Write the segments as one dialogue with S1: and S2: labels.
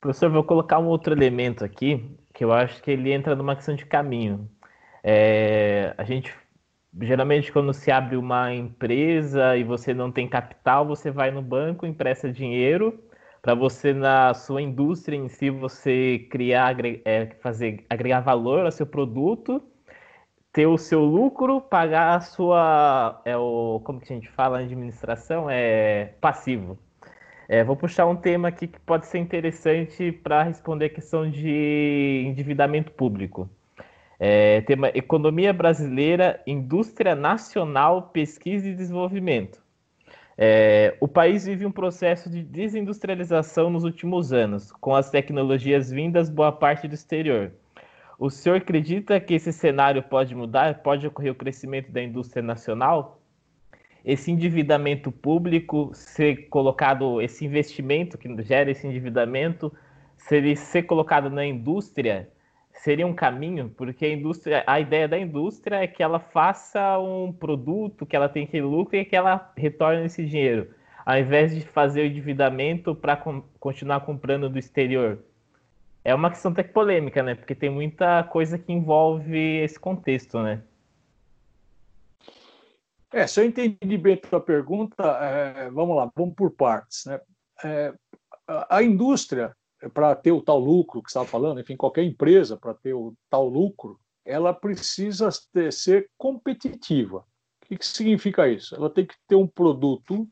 S1: Professor, vou colocar um outro elemento aqui, que eu acho que ele entra numa questão de caminho. É, a gente, geralmente, quando se abre uma empresa e você não tem capital, você vai no banco, empresta dinheiro, para você, na sua indústria em si, você criar, é, fazer, agregar valor ao seu produto, ter o seu lucro, pagar a sua, é o, como que a gente fala administração? É passivo. É, vou puxar um tema aqui que pode ser interessante para responder a questão de endividamento público. É, tema Economia Brasileira, Indústria Nacional, Pesquisa e Desenvolvimento. É, o país vive um processo de desindustrialização nos últimos anos, com as tecnologias vindas boa parte do exterior. O senhor acredita que esse cenário pode mudar? Pode ocorrer o crescimento da indústria nacional? Esse endividamento público ser colocado, esse investimento que gera esse endividamento, se ele ser colocado na indústria, seria um caminho, porque a indústria, a ideia da indústria é que ela faça um produto, que ela tenha aquele lucro e que ela retorne esse dinheiro, ao invés de fazer o endividamento para com, continuar comprando do exterior. É uma questão até polêmica, né? Porque tem muita coisa que envolve esse contexto, né?
S2: É, se eu entendi bem a tua pergunta, é, vamos lá, vamos por partes. Né? É, a indústria, para ter o tal lucro que você estava falando, enfim, qualquer empresa para ter o tal lucro, ela precisa ter, ser competitiva. O que, que significa isso? Ela tem que ter um produto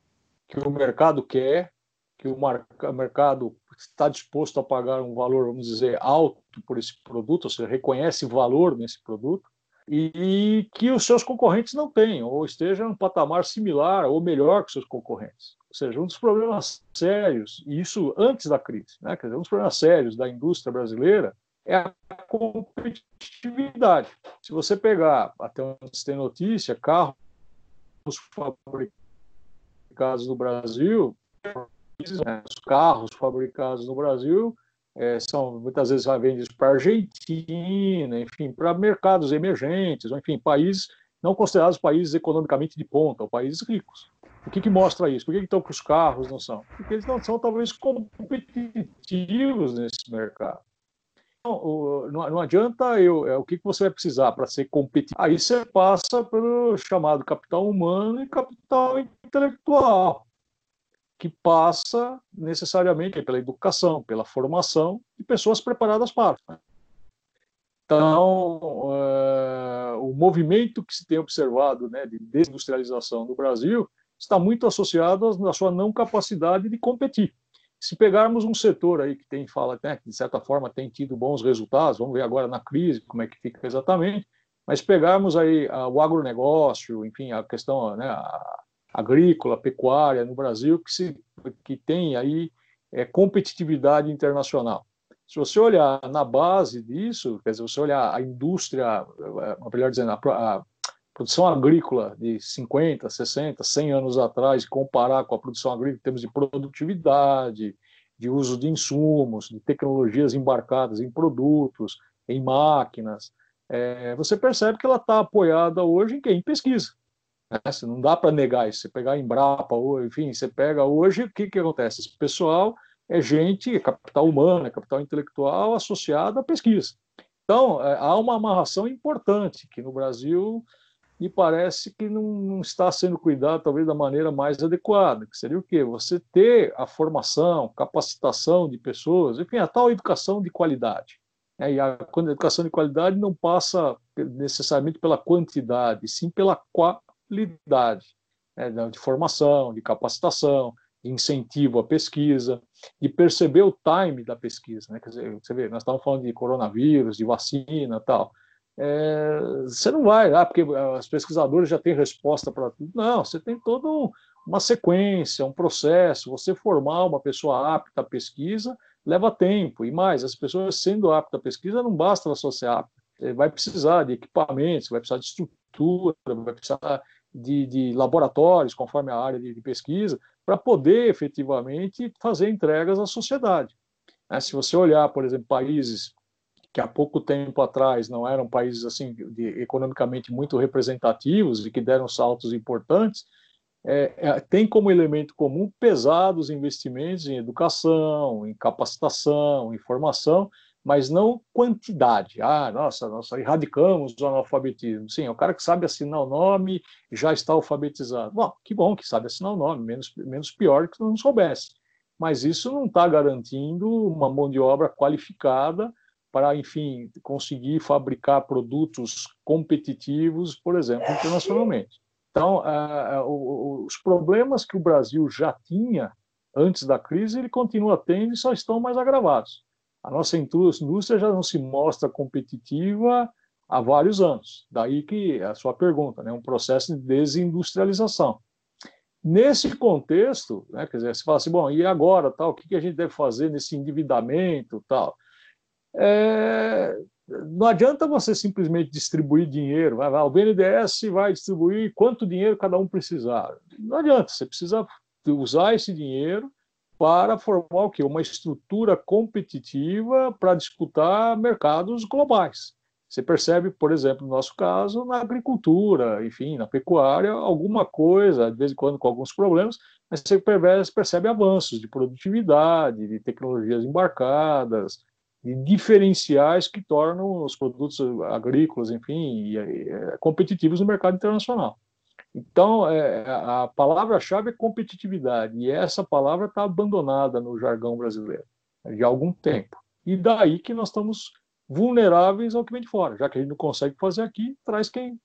S2: que o mercado quer, que o mercado está disposto a pagar um valor, vamos dizer, alto por esse produto, ou seja, reconhece valor nesse produto, e que os seus concorrentes não tenham, ou estejam em um patamar similar ou melhor que seus concorrentes. Ou seja, um dos problemas sérios, e isso antes da crise, né? Quer dizer, um dos problemas sérios da indústria brasileira é a competitividade. Se você pegar, até onde se tem notícia, carros fabricados no Brasil, né, os carros fabricados no Brasil é, são muitas vezes vendidos para a Argentina, enfim, para mercados emergentes, ou, enfim, países não considerados países economicamente de ponta, ou países ricos. O que, que mostra isso? Por que, que então que os carros não são? Porque eles não são talvez competitivos nesse mercado. Então, não, não, adianta eu, é, o que, que você vai precisar para ser competitivo. Aí você passa pelo chamado capital humano e capital intelectual que passa necessariamente pela educação, pela formação de pessoas preparadas para. Né? Então, uh, o movimento que se tem observado né, de desindustrialização no Brasil está muito associado à sua não capacidade de competir. Se pegarmos um setor aí que tem fala, né, que de certa forma tem tido bons resultados, vamos ver agora na crise como é que fica exatamente, mas pegarmos aí uh, o agronegócio, enfim, a questão, né, a, agrícola, pecuária no Brasil que, se, que tem aí é, competitividade internacional. Se você olhar na base disso, quer dizer, você olhar a indústria, é, melhor dizendo, a, a produção agrícola de 50, 60, 100 anos atrás, comparar com a produção agrícola em termos de produtividade, de uso de insumos, de tecnologias embarcadas em produtos, em máquinas, é, você percebe que ela está apoiada hoje em quem? Em pesquisa. Né? Não dá para negar isso. Você pegar a Embrapa, ou, enfim, você pega hoje, o que, que acontece? Esse pessoal é gente, é capital humano, é capital intelectual associado à pesquisa. Então, é, há uma amarração importante que no Brasil me parece que não, não, está sendo cuidado talvez da maneira mais adequada, que seria o quê? Você ter a formação, capacitação de pessoas, enfim, a tal educação de qualidade. Né? E a, a educação de qualidade não passa necessariamente pela quantidade, sim pela qualidade né, de formação, de capacitação, de incentivo à pesquisa, de perceber o time da pesquisa. Né? Quer dizer, você vê, nós estamos falando de coronavírus, de vacina tal. É, você não vai, ah, porque os pesquisadores já têm resposta para tudo. Não, você tem toda uma sequência, um processo. Você formar uma pessoa apta à pesquisa leva tempo. E mais, as pessoas sendo aptas à pesquisa, não basta ela só ser apta. Vai precisar de equipamentos, vai precisar de estrutura, vai precisar de, de laboratórios, conforme a área de, de pesquisa, para poder efetivamente fazer entregas à sociedade. É, se você olhar, por exemplo, países que há pouco tempo atrás não eram países assim de, economicamente muito representativos e que deram saltos importantes, é, é, tem como elemento comum pesados investimentos em educação, em capacitação, em formação, mas não quantidade. Ah, nossa, nós erradicamos o analfabetismo. Sim, é o cara que sabe assinar o nome já está alfabetizado. Bom, que bom que sabe assinar o nome, menos, menos pior que não soubesse. Mas isso não está garantindo uma mão de obra qualificada para, enfim, conseguir fabricar produtos competitivos, por exemplo, internacionalmente. Então, os problemas que o Brasil já tinha antes da crise, ele continua tendo e só estão mais agravados. A nossa indústria já não se mostra competitiva há vários anos. Daí que a sua pergunta, né, um processo de desindustrialização. Nesse contexto, né, quer dizer, você fala assim, bom, e agora, tal, o que a gente deve fazer nesse endividamento, tal? É, não adianta você simplesmente distribuir dinheiro. Vai, vai, o BNDES vai distribuir quanto dinheiro cada um precisar. Não adianta, você precisa usar esse dinheiro para formar o quê? Uma estrutura competitiva para disputar mercados globais. Você percebe, por exemplo, no nosso caso, na agricultura, enfim, na pecuária, alguma coisa, de vez em quando com alguns problemas, mas você percebe avanços de produtividade, de tecnologias embarcadas, de diferenciais que tornam os produtos agrícolas, enfim, competitivos no mercado internacional. Então, é, a palavra-chave é competitividade, e essa palavra está abandonada no jargão brasileiro de algum tempo. E daí que nós estamos vulneráveis ao que vem de fora, já que a gente não consegue fazer aqui, traz quem,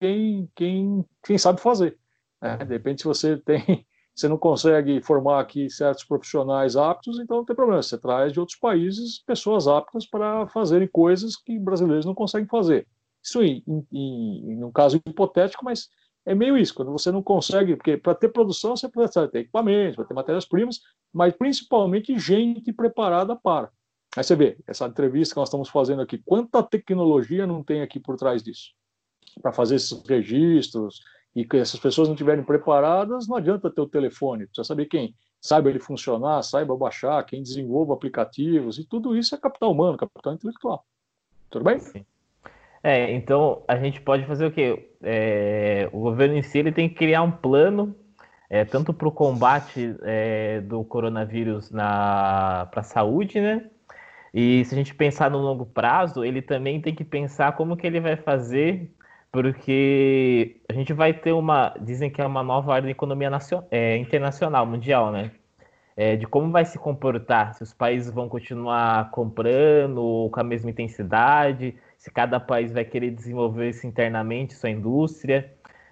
S2: quem, quem, quem sabe fazer. Né? De repente, se você tem você não consegue formar aqui certos profissionais aptos, então não tem problema. Você traz de outros países pessoas aptas para fazerem coisas que brasileiros não conseguem fazer. Isso em, em, em um caso hipotético, mas é meio isso. Quando você não consegue, porque para ter produção você precisa ter equipamentos, para ter matérias-primas, mas principalmente gente preparada para. Aí você vê, essa entrevista que nós estamos fazendo aqui, quanta tecnologia não tem aqui por trás disso? Para fazer esses registros, e que essas pessoas não estiverem preparadas, não adianta ter o telefone, precisa saber quem saiba ele funcionar, saiba baixar, quem desenvolva aplicativos, e tudo isso é capital humano, capital intelectual. Tudo bem? Sim.
S1: É, então a gente pode fazer o quê? É, o governo em si ele tem que criar um plano, é, tanto para o combate é, do coronavírus para a saúde, né? E se a gente pensar no longo prazo, ele também tem que pensar como que ele vai fazer porque a gente vai ter uma, dizem que é uma nova ordem de economia nacional, é, internacional, mundial, né? É, de como vai se comportar, se os países vão continuar comprando com a mesma intensidade, se cada país vai querer desenvolver isso internamente, sua indústria.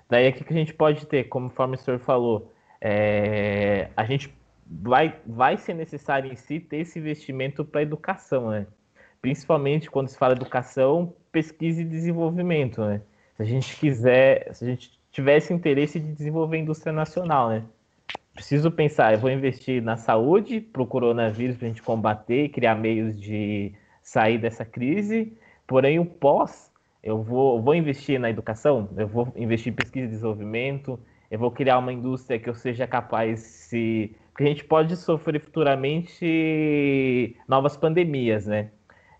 S1: Daí aqui que a gente pode ter, conforme o senhor falou, é, a gente vai, vai ser necessário em si ter esse investimento para a educação, né? Principalmente quando se fala educação, pesquisa e desenvolvimento, né? se a gente quiser, se a gente tivesse interesse de desenvolver indústria nacional, né? Preciso pensar, eu vou investir na saúde para o coronavírus, para a gente combater, criar meios de sair dessa crise, porém o pós, eu vou, vou investir na educação, eu vou investir em pesquisa e desenvolvimento, eu vou criar uma indústria que eu seja capaz se... Porque a gente pode sofrer futuramente novas pandemias, né?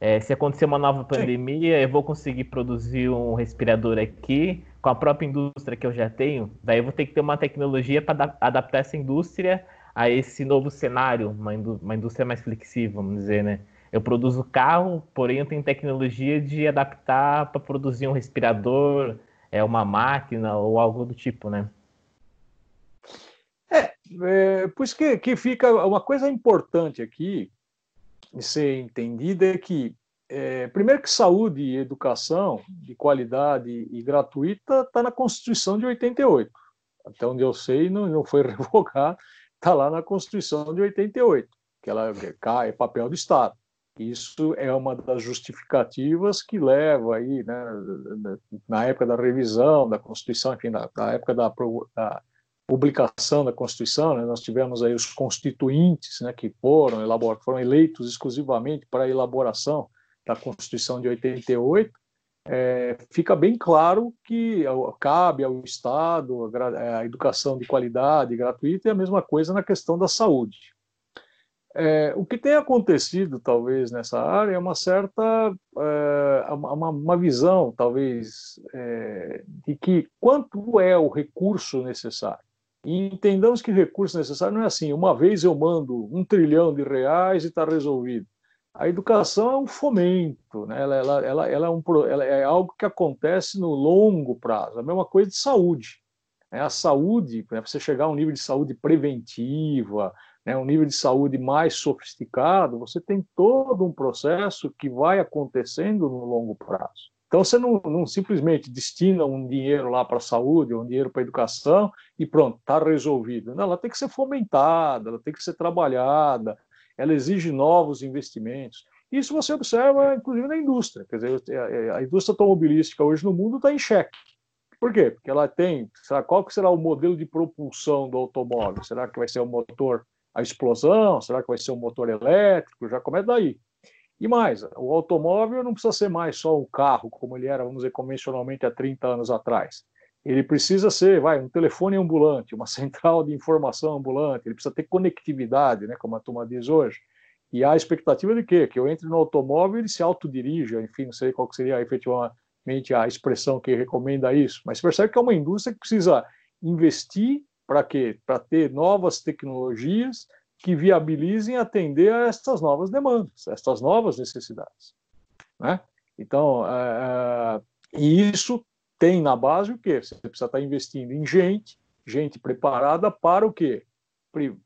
S1: É, se acontecer uma nova pandemia, Sim. eu vou conseguir produzir um respirador aqui com a própria indústria que eu já tenho. Daí eu vou ter que ter uma tecnologia para adaptar essa indústria a esse novo cenário, uma, indú uma indústria mais flexível, vamos dizer, né? Eu produzo carro, porém eu tenho tecnologia de adaptar para produzir um respirador, é uma máquina ou algo do tipo, né?
S2: É, é por isso que, que fica uma coisa importante aqui, de ser entendida é que, é, primeiro, que saúde e educação de qualidade e gratuita está na Constituição de 88. Até onde eu sei, não, não foi revogado, está lá na Constituição de 88, que ela é papel do Estado. Isso é uma das justificativas que leva aí, né, na época da revisão da Constituição, enfim, na, na época da, da publicação da Constituição, né, nós tivemos aí os constituintes, né, que foram, elaborados, foram eleitos exclusivamente para a elaboração da Constituição de 88, é, fica bem claro que cabe ao Estado a, educação de qualidade gratuita e a mesma coisa na questão da saúde. É, o que tem acontecido, talvez, nessa área é uma certa é, uma, uma, visão, talvez, é, de que quanto é o recurso necessário. E entendamos que recurso necessário não é assim, uma vez eu mando um trilhão de reais e está resolvido. A educação é um fomento, né? ela, ela, ela, ela, é um, ela é algo que acontece no longo prazo. A mesma coisa de saúde. Né? A saúde, para você chegar a um nível de saúde preventiva, né, um nível de saúde mais sofisticado, você tem todo um processo que vai acontecendo no longo prazo. Então, você não, não simplesmente destina um dinheiro lá para a saúde, um dinheiro para a educação e pronto, está resolvido. Não, ela tem que ser fomentada, ela tem que ser trabalhada, ela exige novos investimentos. Isso você observa, inclusive, na indústria. Quer dizer, a indústria automobilística hoje no mundo está em xeque. Por quê? Porque ela tem. Será, qual que será o modelo de propulsão do automóvel? Será que vai ser o motor a explosão? Será que vai ser um motor elétrico? Já começa daí. E mais, o automóvel não precisa ser mais só um carro, como ele era, vamos dizer, convencionalmente há 30 anos atrás. Ele precisa ser, vai, um telefone ambulante, uma central de informação ambulante, ele precisa ter conectividade, né, como a turma diz hoje. E há a expectativa de quê? Que eu entre no automóvel e ele se autodirija, enfim, não sei qual seria efetivamente a expressão que recomenda isso, mas percebe que é uma indústria que precisa investir para quê? Para ter novas tecnologias que viabilizem atender a estas novas demandas, a estas novas necessidades. Né? Então, é, é, e isso tem na base o quê? Você precisa estar investindo em gente, gente preparada para o quê?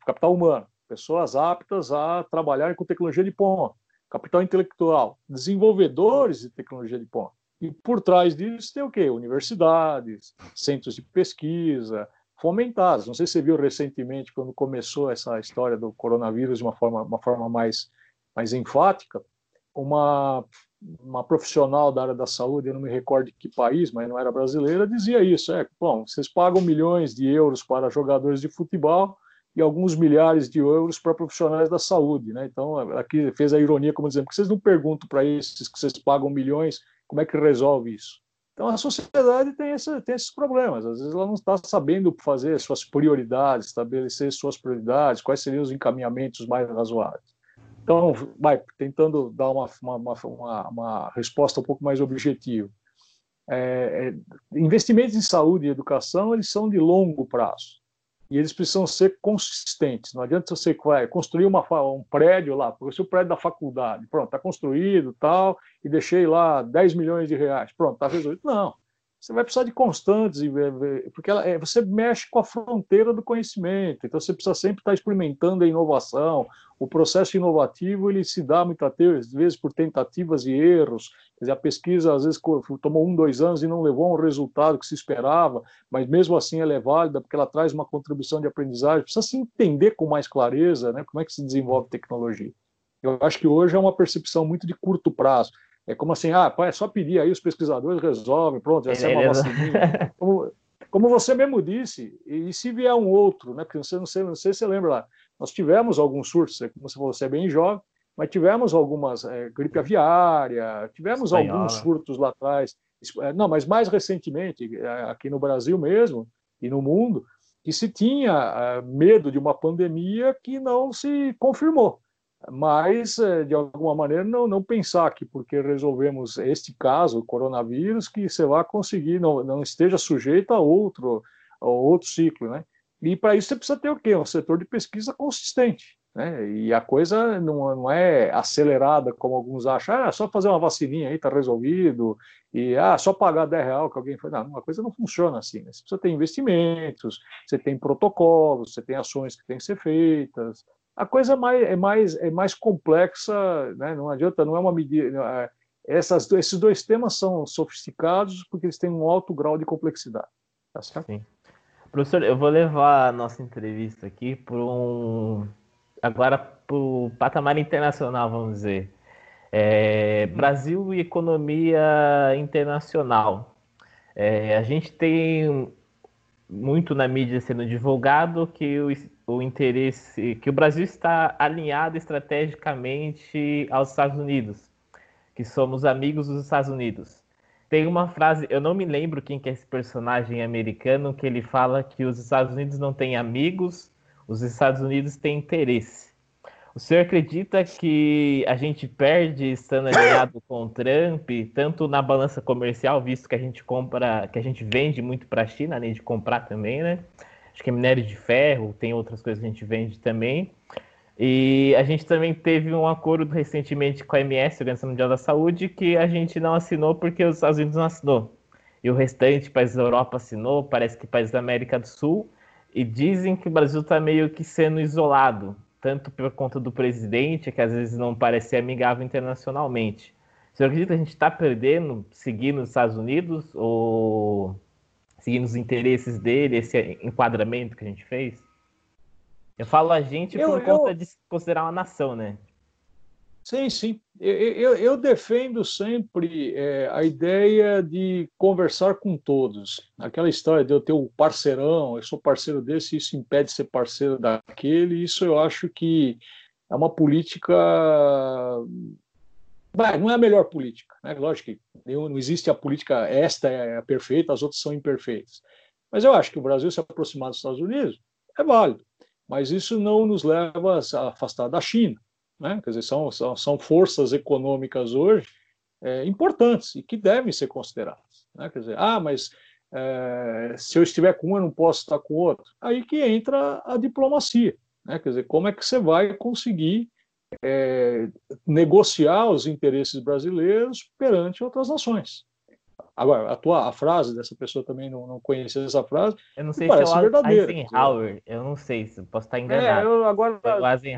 S2: Capital humano, pessoas aptas a trabalhar com tecnologia de ponta, capital intelectual, desenvolvedores de tecnologia de ponta. E por trás disso tem o quê? Universidades, centros de pesquisa, fomentadas. Não sei se você viu recentemente, quando começou essa história do coronavírus de uma forma, uma forma mais, mais enfática, uma, uma profissional da área da saúde, eu não me recordo de que país, mas não era brasileira, dizia isso: é, bom, vocês pagam milhões de euros para jogadores de futebol e alguns milhares de euros para profissionais da saúde, né? Então, aqui fez a ironia como dizendo, que vocês não perguntam para esses que vocês pagam milhões, como é que resolve isso? Então, a sociedade tem, tem esses problemas. Às vezes, ela não está sabendo fazer suas prioridades, estabelecer suas prioridades, quais seriam os encaminhamentos mais razoáveis. Então, vai tentando dar uma, uma, uma, uma resposta um pouco mais objetiva. É, é, investimentos em saúde e educação eles são de longo prazo e eles precisam ser consistentes. Não adianta você vai construir uma, um prédio lá, porque se o prédio da faculdade, pronto, está construído tal, e deixei lá 10 milhões de reais, pronto, está resolvido. Não, você vai precisar de constantes, porque ela, é, você mexe com a fronteira do conhecimento, então você precisa sempre estar experimentando a inovação. O processo inovativo ele se dá muitas vezes por tentativas e erros. Quer dizer, a pesquisa às vezes tomou um, dois anos e não levou um resultado que se esperava, mas mesmo assim ela é válida porque ela traz uma contribuição de aprendizagem. Precisa se entender com mais clareza né, como é que se desenvolve tecnologia. Eu acho que hoje é uma percepção muito de curto prazo. É como assim, ah, é só pedir aí, os pesquisadores resolvem, pronto, já é uma vacininha. Como, como você mesmo disse, e, se vier um outro, né? Porque você não sei, não sei se você lembra lá, nós tivemos alguns surtos, como você falou, você é bem jovem, mas tivemos algumas é, gripe aviária, tivemos Espanhola. alguns surtos lá atrás. É, não, mas mais recentemente, é, aqui no Brasil mesmo e no mundo, que se tinha é, medo de uma pandemia que não se confirmou mas eh, de alguma maneira não, não pensar que porque resolvemos este caso, o coronavírus, que você vai conseguir, não, não esteja sujeito a outro, a outro ciclo, né? E para isso você precisa ter o quê? Um setor de pesquisa consistente, né? E a coisa não, não é acelerada como alguns acham, ah, só fazer uma vacininha aí, está resolvido, e ah, só pagar 10 reais que alguém faz. Não, a coisa não funciona assim, né? Você precisa ter investimentos, você tem protocolos, você tem ações que têm que ser feitas, a coisa é mais, é mais, é mais complexa, né? não adianta, não é uma medida. É, essas, esses dois temas são sofisticados porque eles têm um alto grau de complexidade. Tá certo? Sim.
S1: Professor, eu vou levar a nossa entrevista aqui para um. Agora para o patamar internacional, vamos dizer. É, Brasil e economia internacional. É, a gente tem muito na mídia sendo divulgado que o, o interesse, que o Brasil está alinhado estrategicamente aos Estados Unidos, que somos amigos dos Estados Unidos. Tem uma frase, eu não me lembro quem que é esse personagem americano, que ele fala que os Estados Unidos não têm amigos, os Estados Unidos têm interesse. O senhor acredita que a gente perde estando alinhado com o Trump, tanto na balança comercial, visto que a gente compra, que a gente vende muito para a China, além de comprar também, né? Acho que é minério de ferro, tem outras coisas que a gente vende também. E a gente também teve um acordo recentemente com a MS, Organização Mundial da Saúde, que a gente não assinou porque os Estados Unidos não assinou. E o restante, países da Europa assinou, parece que países da América do Sul, e dizem que o Brasil está meio que sendo isolado, tanto por conta do presidente, que às vezes não parece amigável internacionalmente. Você acredita que a gente está perdendo, seguindo os Estados Unidos, ou seguindo os interesses dele, esse enquadramento que a gente fez? Eu falo a gente eu, por eu... conta de considerar uma nação, né?
S2: Sim, sim. Eu, eu, eu defendo sempre é, a ideia de conversar com todos. Aquela história de eu ter um parceirão, eu sou parceiro desse, isso impede de ser parceiro daquele. Isso eu acho que é uma política. Vai, não é a melhor política. Né? Lógico que não existe a política, esta é a perfeita, as outras são imperfeitas. Mas eu acho que o Brasil se aproximar dos Estados Unidos é válido mas isso não nos leva a afastar da China. Né? Quer dizer, são, são, são forças econômicas hoje é, importantes e que devem ser consideradas. Né? Quer dizer, ah, mas é, se eu estiver com um, eu não posso estar com outro. Aí que entra a diplomacia. Né? Quer dizer, como é que você vai conseguir é, negociar os interesses brasileiros perante outras nações? Agora, a tua a frase dessa pessoa também não, não conhecia essa frase.
S1: Eu não sei se é o verdadeira. Eisenhower, eu não sei, se posso estar enganado.
S2: É, eu, agora,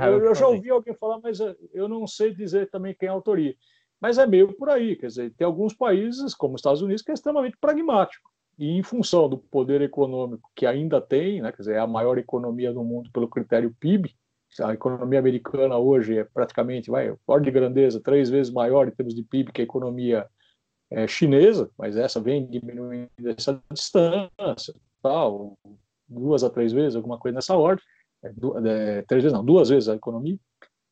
S2: eu, eu já ouvi alguém falar, mas eu não sei dizer também quem é a autoria. Mas é meio por aí, quer dizer, tem alguns países, como os Estados Unidos, que é extremamente pragmático. E em função do poder econômico que ainda tem, né, quer dizer, é a maior economia do mundo pelo critério PIB, a economia americana hoje é praticamente, vai, ordem de grandeza, três vezes maior em termos de PIB que a economia é, chinesa, mas essa vem diminuindo essa distância, tal, duas a três vezes, alguma coisa nessa ordem, é, é, três vezes não, duas vezes a economia,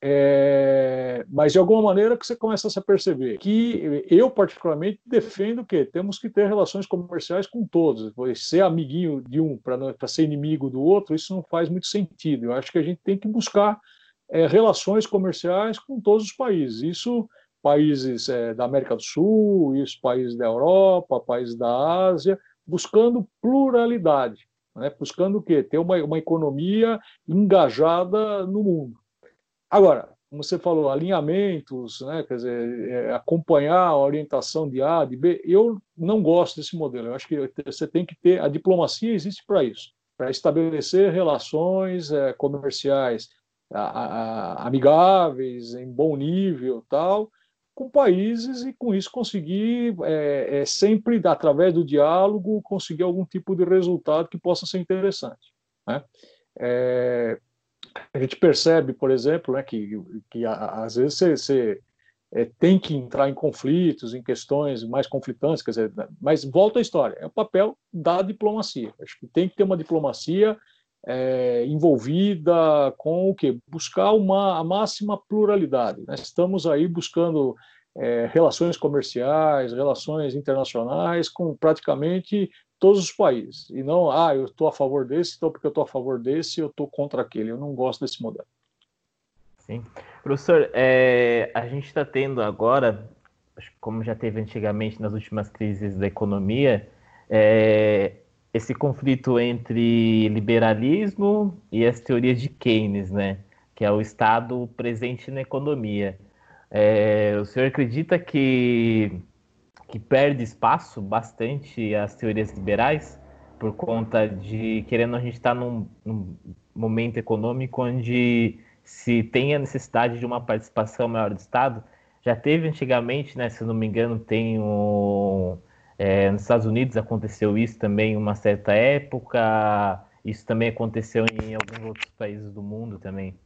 S2: é, mas de alguma maneira que você começa a se perceber que eu particularmente defendo que temos que ter relações comerciais com todos, ser amiguinho de um para ser inimigo do outro, isso não faz muito sentido. Eu acho que a gente tem que buscar é, relações comerciais com todos os países. Isso países é, da América do Sul, isso, países da Europa, países da Ásia, buscando pluralidade, né? buscando o quê? Ter uma, uma economia engajada no mundo. Agora, como você falou, alinhamentos, né? quer dizer, é, acompanhar a orientação de A, de B, eu não gosto desse modelo. Eu acho que você tem que ter, a diplomacia existe para isso, para estabelecer relações é, comerciais a, a, amigáveis, em bom nível, tal, com países e com isso conseguir é, é, sempre através do diálogo conseguir algum tipo de resultado que possa ser interessante né? é, a gente percebe por exemplo né, que, que às vezes você, você é, tem que entrar em conflitos em questões mais conflitantes quer dizer mas volta à história é o papel da diplomacia acho que tem que ter uma diplomacia é, envolvida com o que buscar uma a máxima pluralidade. Né? Estamos aí buscando é, relações comerciais, relações internacionais com praticamente todos os países e não ah eu estou a favor desse, então porque eu estou a favor desse eu estou contra aquele. Eu não gosto desse modelo.
S1: Sim, professor, é, a gente está tendo agora, como já teve antigamente nas últimas crises da economia, é, esse conflito entre liberalismo e as teorias de Keynes, né? Que é o Estado presente na economia. É, o senhor acredita que, que perde espaço bastante as teorias liberais por conta de, querendo a gente estar tá num, num momento econômico onde se tem a necessidade de uma participação maior do Estado? Já teve antigamente, né, se não me engano, tem um é, nos Estados Unidos aconteceu isso também em uma certa época. Isso também aconteceu em alguns outros países do mundo também.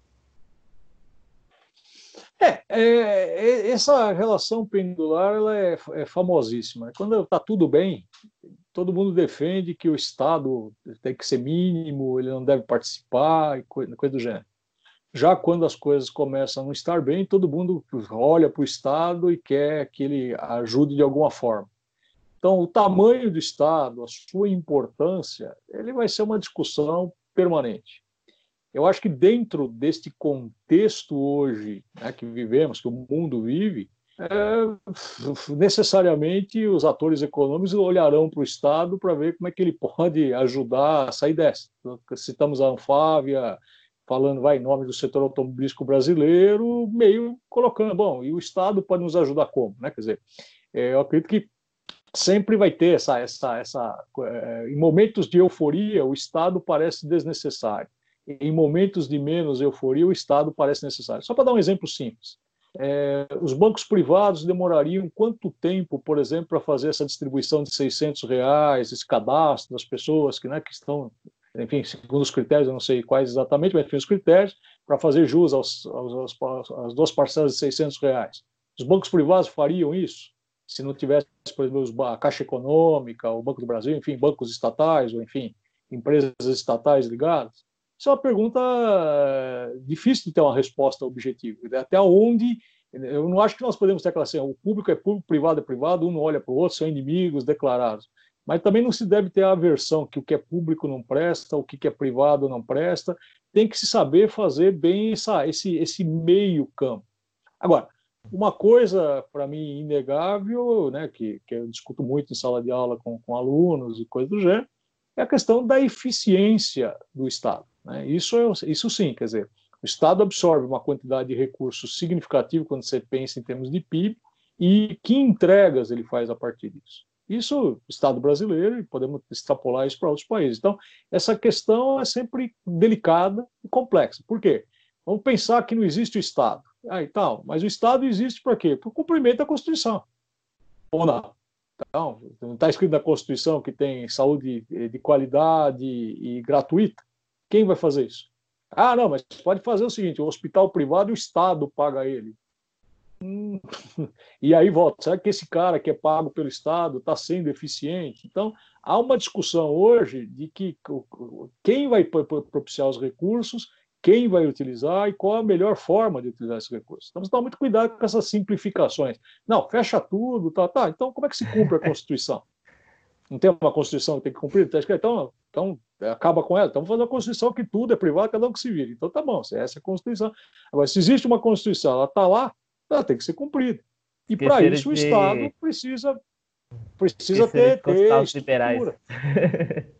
S2: É, é, é essa relação pendular ela é, é famosíssima. Quando está tudo bem, todo mundo defende que o Estado tem que ser mínimo, ele não deve participar, coisa, coisa do gênero. Já quando as coisas começam a não estar bem, todo mundo olha para o Estado e quer que ele ajude de alguma forma. Então, o tamanho do Estado, a sua importância, ele vai ser uma discussão permanente. Eu acho que dentro deste contexto hoje né, que vivemos, que o mundo vive, é, necessariamente os atores econômicos olharão para o Estado para ver como é que ele pode ajudar a sair dessa. Citamos a Anfávia, falando vai em nome do setor automobilístico brasileiro, meio colocando, bom, e o Estado pode nos ajudar como? Né? Quer dizer, é, eu acredito que sempre vai ter essa, essa, essa. É, em momentos de euforia, o Estado parece desnecessário. Em momentos de menos euforia, o Estado parece necessário. Só para dar um exemplo simples. É, os bancos privados demorariam quanto tempo, por exemplo, para fazer essa distribuição de 600 reais, esse cadastro das pessoas que, né, que estão, enfim, segundo os critérios, eu não sei quais exatamente, mas enfim, os critérios, para fazer jus aos, aos, aos, às duas parcelas de 600 reais. Os bancos privados fariam isso? Se não tivesse, por exemplo, a Caixa Econômica, o Banco do Brasil, enfim, bancos estatais, ou enfim, empresas estatais ligadas? Isso é uma pergunta eh, difícil de ter uma resposta objetiva. Até onde. Eu não acho que nós podemos ter aquela assim, o público é público, privado é privado, um não olha para o outro, são inimigos declarados. Mas também não se deve ter a aversão que o que é público não presta, o que é privado não presta. Tem que se saber fazer bem essa, esse, esse meio campo. Agora, uma coisa, para mim, inegável, né, que, que eu discuto muito em sala de aula com, com alunos e coisas do gênero, é a questão da eficiência do Estado. Né? Isso, é, isso sim, quer dizer, o Estado absorve uma quantidade de recursos significativo quando você pensa em termos de PIB, e que entregas ele faz a partir disso. Isso, o Estado brasileiro, e podemos extrapolar isso para outros países. Então, essa questão é sempre delicada e complexa. Por quê? Vamos pensar que não existe o Estado. Ah, e tal, mas o Estado existe para quê? Para cumprimento da Constituição. Ou não? Então, não está escrito na Constituição que tem saúde de qualidade e gratuita? Quem vai fazer isso? Ah, não, mas pode fazer o seguinte: o hospital privado, o Estado paga ele. Hum, e aí volta. Será que esse cara que é pago pelo Estado está sendo eficiente? Então, há uma discussão hoje de que quem vai propiciar os recursos, quem vai utilizar e qual a melhor forma de utilizar esses recursos. Então, tomar muito cuidado com essas simplificações. Não, fecha tudo, tá, tá. Então, como é que se cumpre a Constituição? Não tem uma Constituição que tem que cumprir? Então, então acaba com ela. Então, vamos fazer uma Constituição que tudo é privado, cada um que se vire. Então, tá bom, essa é a Constituição. Agora, se existe uma Constituição, ela está lá, ela tem que ser cumprida. E para isso de... o Estado precisa, precisa ter, ter
S1: os liberais.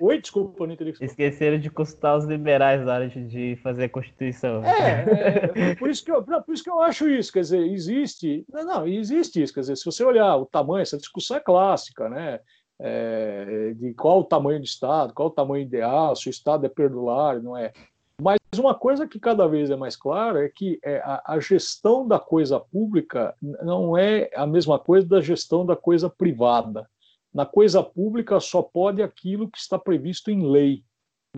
S2: Oi, desculpa, não entendi.
S1: Esqueceram de consultar os liberais na hora de fazer a Constituição.
S2: É, é por, isso que eu, por isso que eu acho isso, quer dizer, existe. Não, não, existe isso, quer dizer, se você olhar o tamanho, essa discussão é clássica, né? É, de qual o tamanho do Estado, qual o tamanho ideal, se o Estado é perdulário, não é. Mas uma coisa que cada vez é mais clara é que é, a, a, gestão da coisa pública não é a mesma coisa da gestão da coisa privada. Na coisa pública só pode aquilo que está previsto em lei.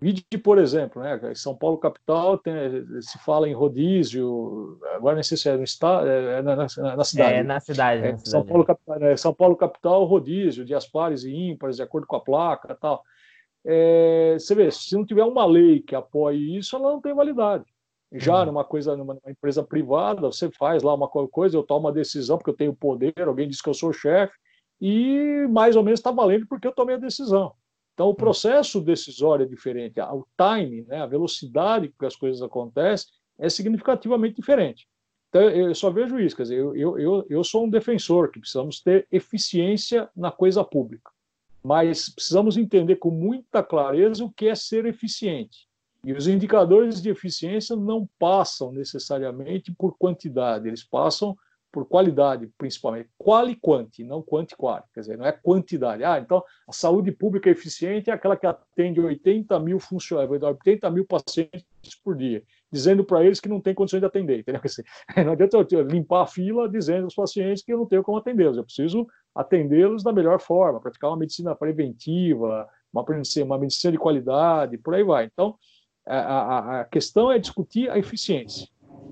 S2: Vide, por exemplo, né, em São Paulo capital tem, se fala em rodízio, agora não sei se é no estado, é, é na, na, na, cidade.
S1: É na cidade.
S2: É,
S1: na
S2: São, Paulo, é, São Paulo capital, rodízio, de pares e ímpares, de acordo com a placa tal. É, você vê, se não tiver uma lei que apoie isso, ela não tem validade. Já uhum. numa coisa, numa, numa empresa privada, você faz lá uma coisa, eu tomo uma decisão porque eu tenho poder, alguém diz que eu sou chefe, e mais ou menos está valendo porque eu tomei a decisão. Então, o processo decisório é diferente, o time, né, a velocidade com que as coisas acontecem é significativamente diferente. Então, eu só vejo isso, quer dizer, eu, eu, eu sou um defensor que precisamos ter eficiência na coisa pública, mas precisamos entender com muita clareza o que é ser eficiente. E os indicadores de eficiência não passam necessariamente por quantidade, eles passam por qualidade, principalmente. Quali quanti, não quanti quali. Quer dizer, não é quantidade. Ah, então a saúde pública eficiente é aquela que atende 80 mil funcionários, 80 mil pacientes por dia, dizendo para eles que não tem condições de atender. Entendeu? Não adianta eu limpar a fila dizendo aos pacientes que eu não tenho como atendê-los. Eu preciso atendê-los da melhor forma, praticar uma medicina preventiva, uma, uma medicina de qualidade, por aí vai. Então, a, a, a questão é discutir a eficiência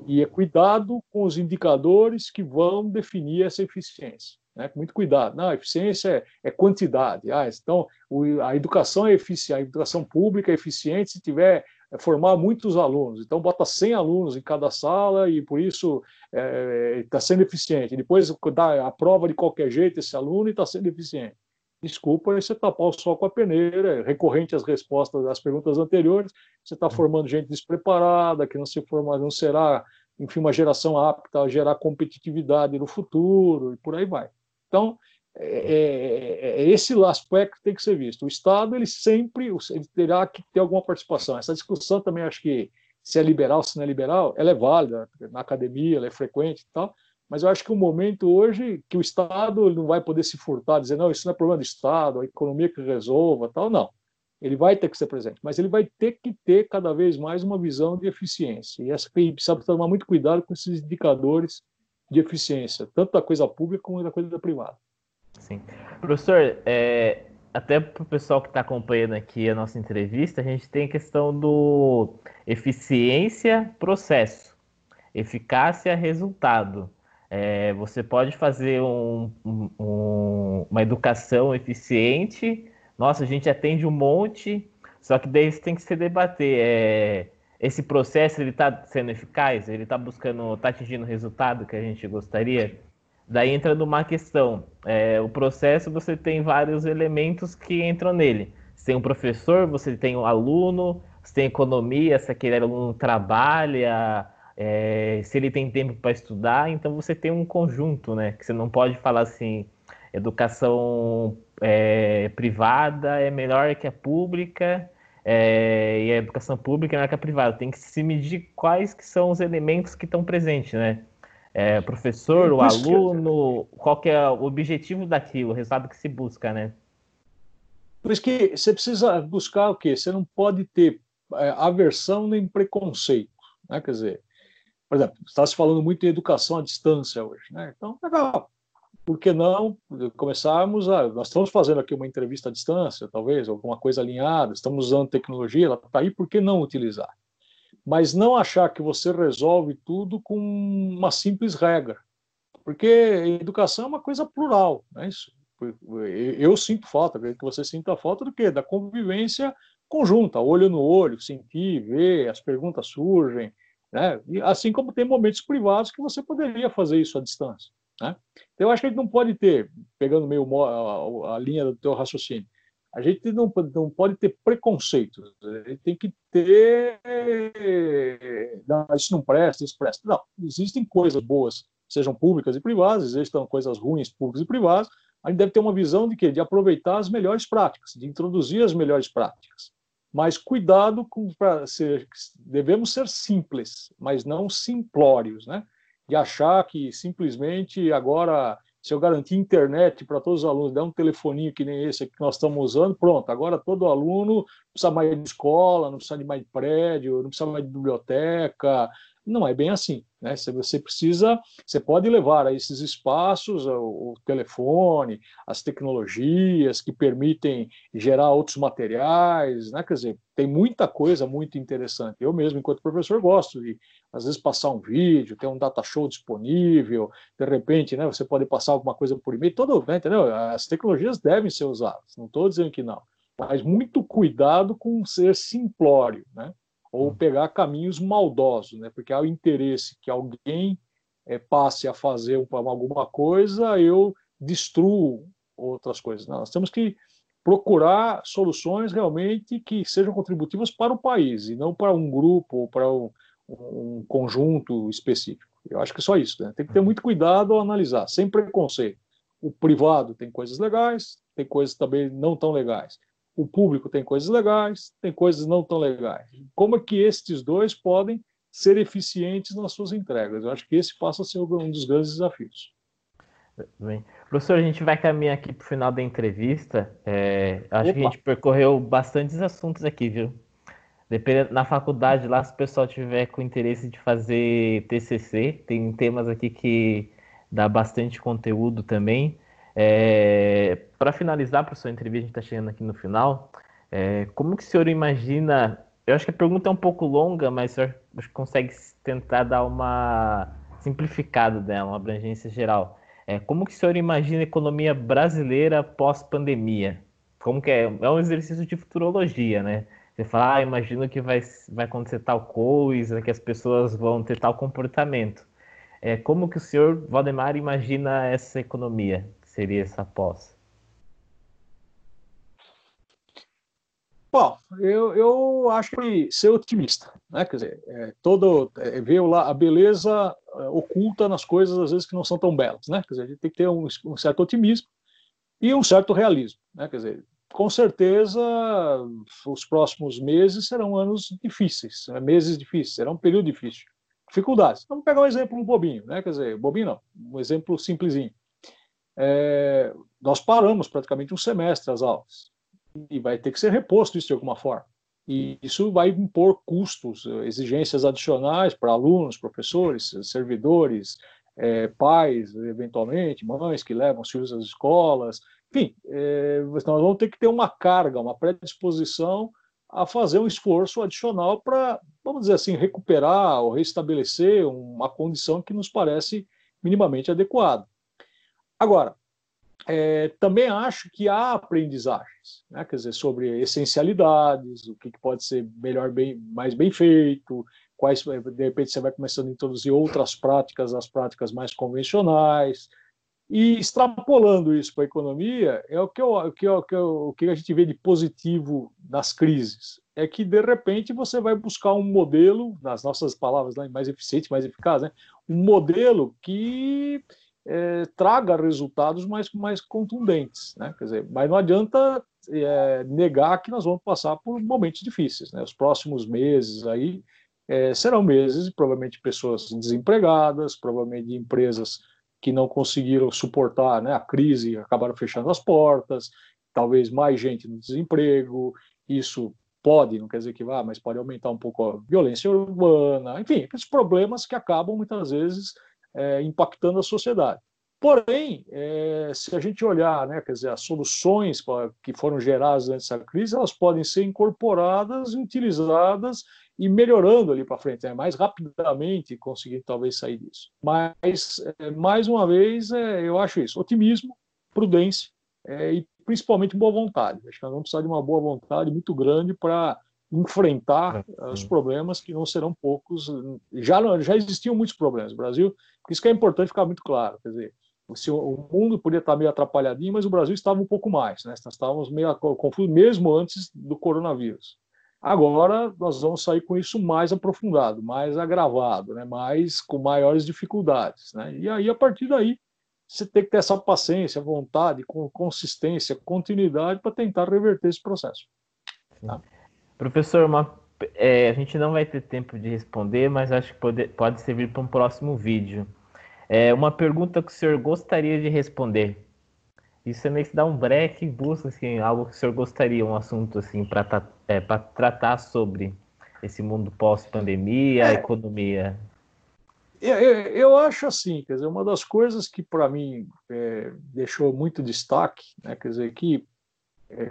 S2: e é cuidado com os indicadores que vão definir essa eficiência. Né? Muito cuidado. Não, eficiência é, é quantidade. Ah, então, o, a educação é eficiente, a educação pública é eficiente se tiver é formar muitos alunos. Então, bota 100 alunos em cada sala e, por isso, está é, tá sendo eficiente. Depois, dá a prova de qualquer jeito esse aluno e está sendo eficiente. Desculpa, você tapar o sol com a peneira, é recorrente às respostas das perguntas anteriores, você está formando gente despreparada, que não se forma, não será enfim, uma geração apta a gerar competitividade no futuro e por aí vai. Então, é, é, é, esse aspecto que tem que ser visto. O Estado, ele sempre ele terá que ter alguma participação. Essa discussão também, acho que se é liberal, se não é liberal, ela é válida, na academia, ela é frequente e tal, mas eu acho que o momento hoje que o Estado não vai poder se furtar, dizer, não, isso não é problema do Estado, a economia que resolva, tal, não. Ele vai ter que ser presente, mas ele vai ter que ter cada vez mais uma visão de eficiência. E essa precisa tomar muito cuidado com esses indicadores de eficiência, tanto da coisa pública como da coisa privada.
S1: Sim. Professor, é, até para o pessoal que está acompanhando aqui a nossa entrevista, a gente tem a questão do eficiência, processo, eficácia, resultado. É, você pode fazer um, um, uma educação eficiente. Nossa, a gente atende um monte, só que daí você tem que se debater. É, esse processo ele está sendo eficaz? Ele está buscando, está atingindo o resultado que a gente gostaria? Daí entra numa questão. É, o processo você tem vários elementos que entram nele. Você tem um professor, você tem um aluno, você tem economia, se aquele aluno trabalha, é, se ele tem tempo para estudar, então você tem um conjunto, né? Que você não pode falar assim, educação é, privada é melhor que a pública é, e a educação pública é melhor que a privada. Tem que se medir quais que são os elementos que estão presentes, né? É, professor, o aluno, qual que é o objetivo daquilo, o resultado que se busca, né?
S2: Por isso que você precisa buscar o quê? Você não pode ter é, aversão nem preconceito, né? Quer dizer, por exemplo, está se falando muito em educação à distância hoje, né? Então, legal. Por que não começarmos a. Nós estamos fazendo aqui uma entrevista à distância, talvez, alguma coisa alinhada, estamos usando tecnologia, ela está aí, por que não utilizar? Mas não achar que você resolve tudo com uma simples regra. Porque educação é uma coisa plural, não é isso? Eu sinto falta, acredito que você sinta falta do quê? Da convivência conjunta, olho no olho, sentir, ver, as perguntas surgem, né? E assim como tem momentos privados que você poderia fazer isso à distância. Né? Então, eu acho que a gente não pode ter, pegando meio a, a linha do teu raciocínio, a gente não, não pode ter preconceitos. A gente tem que ter. Não, isso não presta, isso presta. Não, existem coisas boas, sejam públicas e privadas, existem coisas ruins, públicas e privadas. A gente deve ter uma visão de quê? De aproveitar as melhores práticas, de introduzir as melhores práticas mas cuidado com para ser devemos ser simples, mas não simplórios, né? De achar que simplesmente agora se eu garantir internet para todos os alunos, der um telefoninho que nem esse que nós estamos usando, pronto, agora todo aluno não precisa mais de escola, não precisa mais de prédio, não precisa mais de biblioteca, não é bem assim. Né? Você precisa, você pode levar a esses espaços o, o telefone, as tecnologias que permitem gerar outros materiais, né? quer dizer, tem muita coisa muito interessante. Eu mesmo, enquanto professor, gosto de, às vezes, passar um vídeo, ter um data show disponível, de repente, né, você pode passar alguma coisa por e-mail, todo, né, entendeu? As tecnologias devem ser usadas, não estou dizendo que não, mas muito cuidado com ser simplório, né? Ou hum. pegar caminhos maldosos, né? porque há o interesse que alguém é, passe a fazer alguma coisa, eu destruo outras coisas. Não, nós temos que procurar soluções realmente que sejam contributivas para o país e não para um grupo ou para um, um conjunto específico. Eu acho que é só isso. Né? Tem que ter uhum. muito cuidado ao analisar, sem preconceito. O privado tem coisas legais, tem coisas também não tão legais o público tem coisas legais, tem coisas não tão legais. Como é que estes dois podem ser eficientes nas suas entregas? Eu acho que esse passa a ser um dos grandes desafios.
S1: Bem. Professor, a gente vai caminhar aqui para o final da entrevista. É, acho Opa. que a gente percorreu bastantes assuntos aqui, viu? Dependendo, na faculdade lá, se o pessoal tiver com interesse de fazer TCC, tem temas aqui que dá bastante conteúdo também. É, Para finalizar, para sua entrevista, a gente está chegando aqui no final. É, como que o senhor imagina? Eu acho que a pergunta é um pouco longa, mas o senhor consegue tentar dar uma simplificada dela, uma abrangência geral. É, como que o senhor imagina a economia brasileira pós-pandemia? Como que é? É um exercício de futurologia, né? Você fala, ah, imagino que vai, vai acontecer tal coisa, que as pessoas vão ter tal comportamento. É, como que o senhor Valdemar imagina essa economia? seria essa pós?
S2: Bom, eu, eu acho que ser otimista, né? Quer dizer, é, todo é, ver lá a beleza é, oculta nas coisas às vezes que não são tão belas, né? Quer dizer, a gente tem que ter um, um certo otimismo e um certo realismo, né? Quer dizer, com certeza os próximos meses serão anos difíceis, né? meses difíceis, será um período difícil, dificuldades. Vamos pegar um exemplo bobinho, né? Quer dizer, bobinho não, um exemplo simplesinho. É, nós paramos praticamente um semestre as aulas e vai ter que ser reposto isso de alguma forma. E isso vai impor custos, exigências adicionais para alunos, professores, servidores, é, pais, eventualmente, mães que levam os filhos às escolas. Enfim, é, nós vamos ter que ter uma carga, uma predisposição a fazer um esforço adicional para, vamos dizer assim, recuperar ou restabelecer uma condição que nos parece minimamente adequada. Agora, é, também acho que há aprendizagens, né? quer dizer, sobre essencialidades, o que, que pode ser melhor, bem, mais bem feito, quais, de repente, você vai começando a introduzir outras práticas, as práticas mais convencionais, e extrapolando isso para a economia, é o que, eu, o, que eu, o que a gente vê de positivo nas crises, é que, de repente, você vai buscar um modelo, nas nossas palavras mais eficiente, mais eficaz, né? um modelo que é, traga resultados mais, mais contundentes. Né? Quer dizer, mas não adianta é, negar que nós vamos passar por momentos difíceis. Né? Os próximos meses aí é, serão meses, provavelmente pessoas desempregadas, provavelmente empresas que não conseguiram suportar né, a crise, acabaram fechando as portas, talvez mais gente no desemprego, isso pode, não quer dizer que vá, mas pode aumentar um pouco a violência urbana, enfim, esses problemas que acabam muitas vezes é, impactando a sociedade. Porém, é, se a gente olhar, né, quer dizer, as soluções que foram geradas nessa crise, elas podem ser incorporadas utilizadas e melhorando ali para frente, né, mais rapidamente conseguir talvez sair disso. Mas, é, mais uma vez, é, eu acho isso, otimismo, prudência é, e principalmente boa vontade. Acho que nós vamos precisar de uma boa vontade muito grande para enfrentar os problemas que não serão poucos. Já, já existiam muitos problemas no Brasil, isso que é importante ficar muito claro. Quer dizer, se o mundo podia estar meio atrapalhadinho, mas o Brasil estava um pouco mais. Né? Nós estávamos meio confusos mesmo antes do coronavírus. Agora nós vamos sair com isso mais aprofundado, mais agravado, né? mais com maiores dificuldades. Né? E aí, a partir daí, você tem que ter essa paciência, vontade, consistência, continuidade para tentar reverter esse processo.
S1: Tá? Professor, uma, é, a gente não vai ter tempo de responder, mas acho que pode, pode servir para um próximo vídeo. É uma pergunta que o senhor gostaria de responder. Isso é meio que dá um break e busca assim, algo que o senhor gostaria, um assunto assim para é, tratar sobre esse mundo pós-pandemia, é, economia.
S2: Eu, eu, eu, acho assim, quer dizer, uma das coisas que para mim é, deixou muito destaque, né, quer dizer, que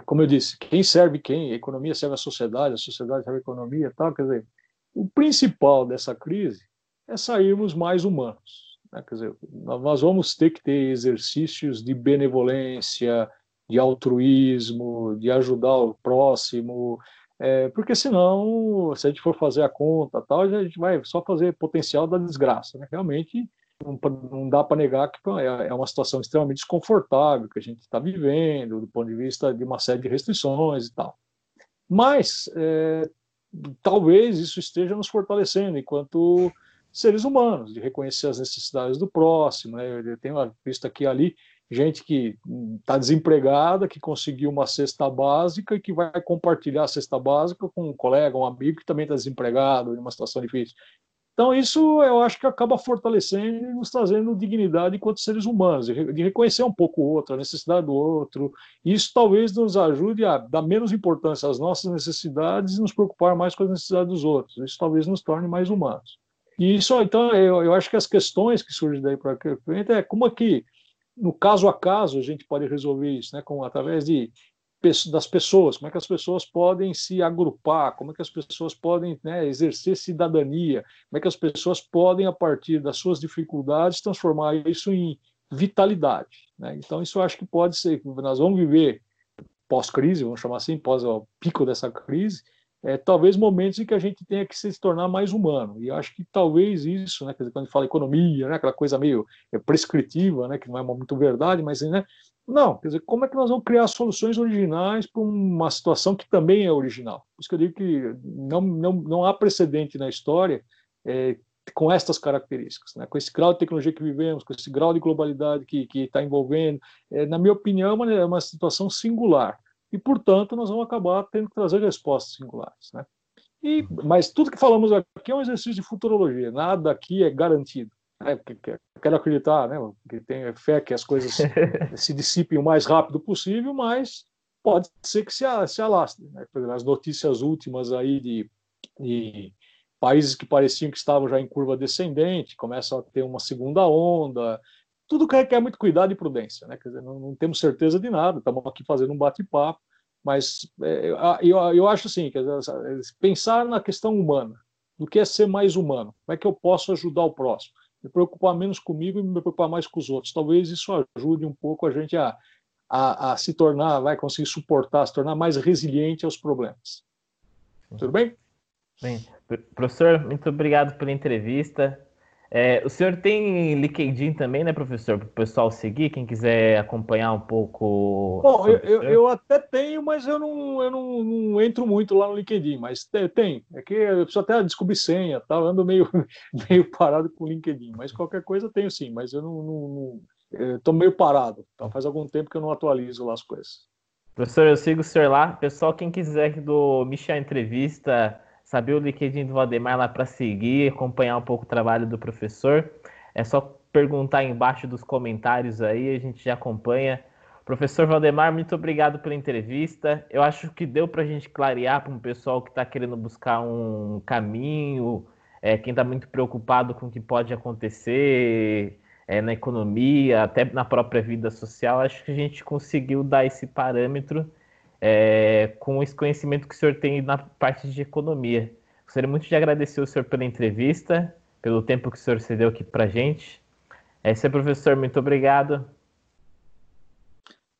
S2: como eu disse, quem serve quem? A economia serve a sociedade, a sociedade serve a economia, tal. Quer dizer, o principal dessa crise é sairmos mais humanos. Né? Quer dizer, nós vamos ter que ter exercícios de benevolência, de altruísmo, de ajudar o próximo, é, porque senão, se a gente for fazer a conta, tal, a gente vai só fazer potencial da desgraça. Né? Realmente, não, não dá para negar que é, é uma situação extremamente desconfortável que a gente está vivendo, do ponto de vista de uma série de restrições e tal. Mas é, talvez isso esteja nos fortalecendo enquanto seres humanos, de reconhecer as necessidades do próximo. Né? Eu tenho visto aqui ali gente que está desempregada, que conseguiu uma cesta básica e que vai compartilhar a cesta básica com um colega, um amigo que também está desempregado, em uma situação difícil. Então, isso eu acho que acaba fortalecendo e nos trazendo dignidade enquanto seres humanos, de reconhecer um pouco o outro, a necessidade do outro. Isso talvez nos ajude a dar menos importância às nossas necessidades e nos preocupar mais com as necessidades dos outros. Isso talvez nos torne mais humanos. E isso, então, eu, eu acho que as questões que surgem daí para frente é como é que, no caso a caso, a gente pode resolver isso, né? Como, através de das pessoas, como é que as pessoas podem se agrupar, como é que as pessoas podem né, exercer cidadania, como é que as pessoas podem, a partir das suas dificuldades, transformar isso em vitalidade. Né? Então, isso eu acho que pode ser, nós vamos viver pós-crise, vamos chamar assim, pós o pico dessa crise, é, talvez momentos em que a gente tenha que se tornar mais humano. E acho que talvez isso, né, quando a gente fala economia, né, aquela coisa meio é, prescritiva, né, que não é muito verdade, mas né, não, quer dizer, como é que nós vamos criar soluções originais para uma situação que também é original? Por isso que eu digo que não, não, não há precedente na história é, com estas características, né? com esse grau de tecnologia que vivemos, com esse grau de globalidade que está envolvendo. É, na minha opinião, é uma, é uma situação singular e, portanto, nós vamos acabar tendo que trazer respostas singulares. Né? E, mas tudo que falamos aqui é um exercício de futurologia, nada aqui é garantido. Né? Quero acreditar, né? que tenho fé que as coisas se dissipem o mais rápido possível, mas pode ser que se, se alastre. Né? As notícias últimas aí de, de países que pareciam que estavam já em curva descendente começam a ter uma segunda onda, tudo que requer muito cuidado e prudência, né? Quer dizer, não, não temos certeza de nada, estamos aqui fazendo um bate-papo, mas é, eu, eu acho assim, que pensar na questão humana, do que é ser mais humano, como é que eu posso ajudar o próximo, me preocupar menos comigo e me preocupar mais com os outros. Talvez isso ajude um pouco a gente a, a, a se tornar, vai conseguir suportar, se tornar mais resiliente aos problemas. Tudo bem?
S1: Bem, professor, muito obrigado pela entrevista. É, o senhor tem LinkedIn também, né, professor? Para o pessoal seguir, quem quiser acompanhar um pouco.
S2: Bom, eu, eu, eu, até tenho, mas eu, não, eu não, não, entro muito lá no LinkedIn, mas tem. É que eu preciso até descobrir senha, tá? Eu ando meio, meio parado com o LinkedIn, mas qualquer coisa tenho sim, mas eu não. Estou meio parado, então faz algum tempo que eu não atualizo lá as coisas.
S1: Professor, eu sigo o senhor lá. Pessoal, quem quiser do Michel Entrevista saber o LinkedIn do Valdemar lá para seguir, acompanhar um pouco o trabalho do professor. É só perguntar embaixo dos comentários aí, a gente já acompanha. Professor Valdemar, muito obrigado pela entrevista. Eu acho que deu para a gente clarear para um pessoal que está querendo buscar um caminho, é, quem está muito preocupado com o que pode acontecer é, na economia, até na própria vida social. Acho que a gente conseguiu dar esse parâmetro é, com esse conhecimento que o senhor tem na parte de economia. Gostaria muito de agradecer o senhor pela entrevista, pelo tempo que o senhor cedeu aqui para a gente. É aí, professor, muito obrigado.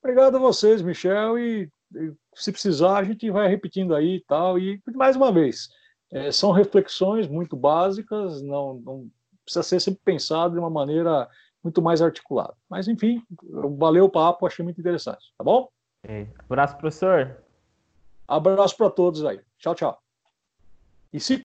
S2: Obrigado a vocês, Michel, e, e se precisar a gente vai repetindo aí e tal. E mais uma vez, é, são reflexões muito básicas, não, não precisa ser sempre pensado de uma maneira muito mais articulada. Mas enfim, valeu o papo, achei muito interessante, tá bom?
S1: É. Abraço, professor.
S2: Abraço para todos aí. Tchau, tchau. E se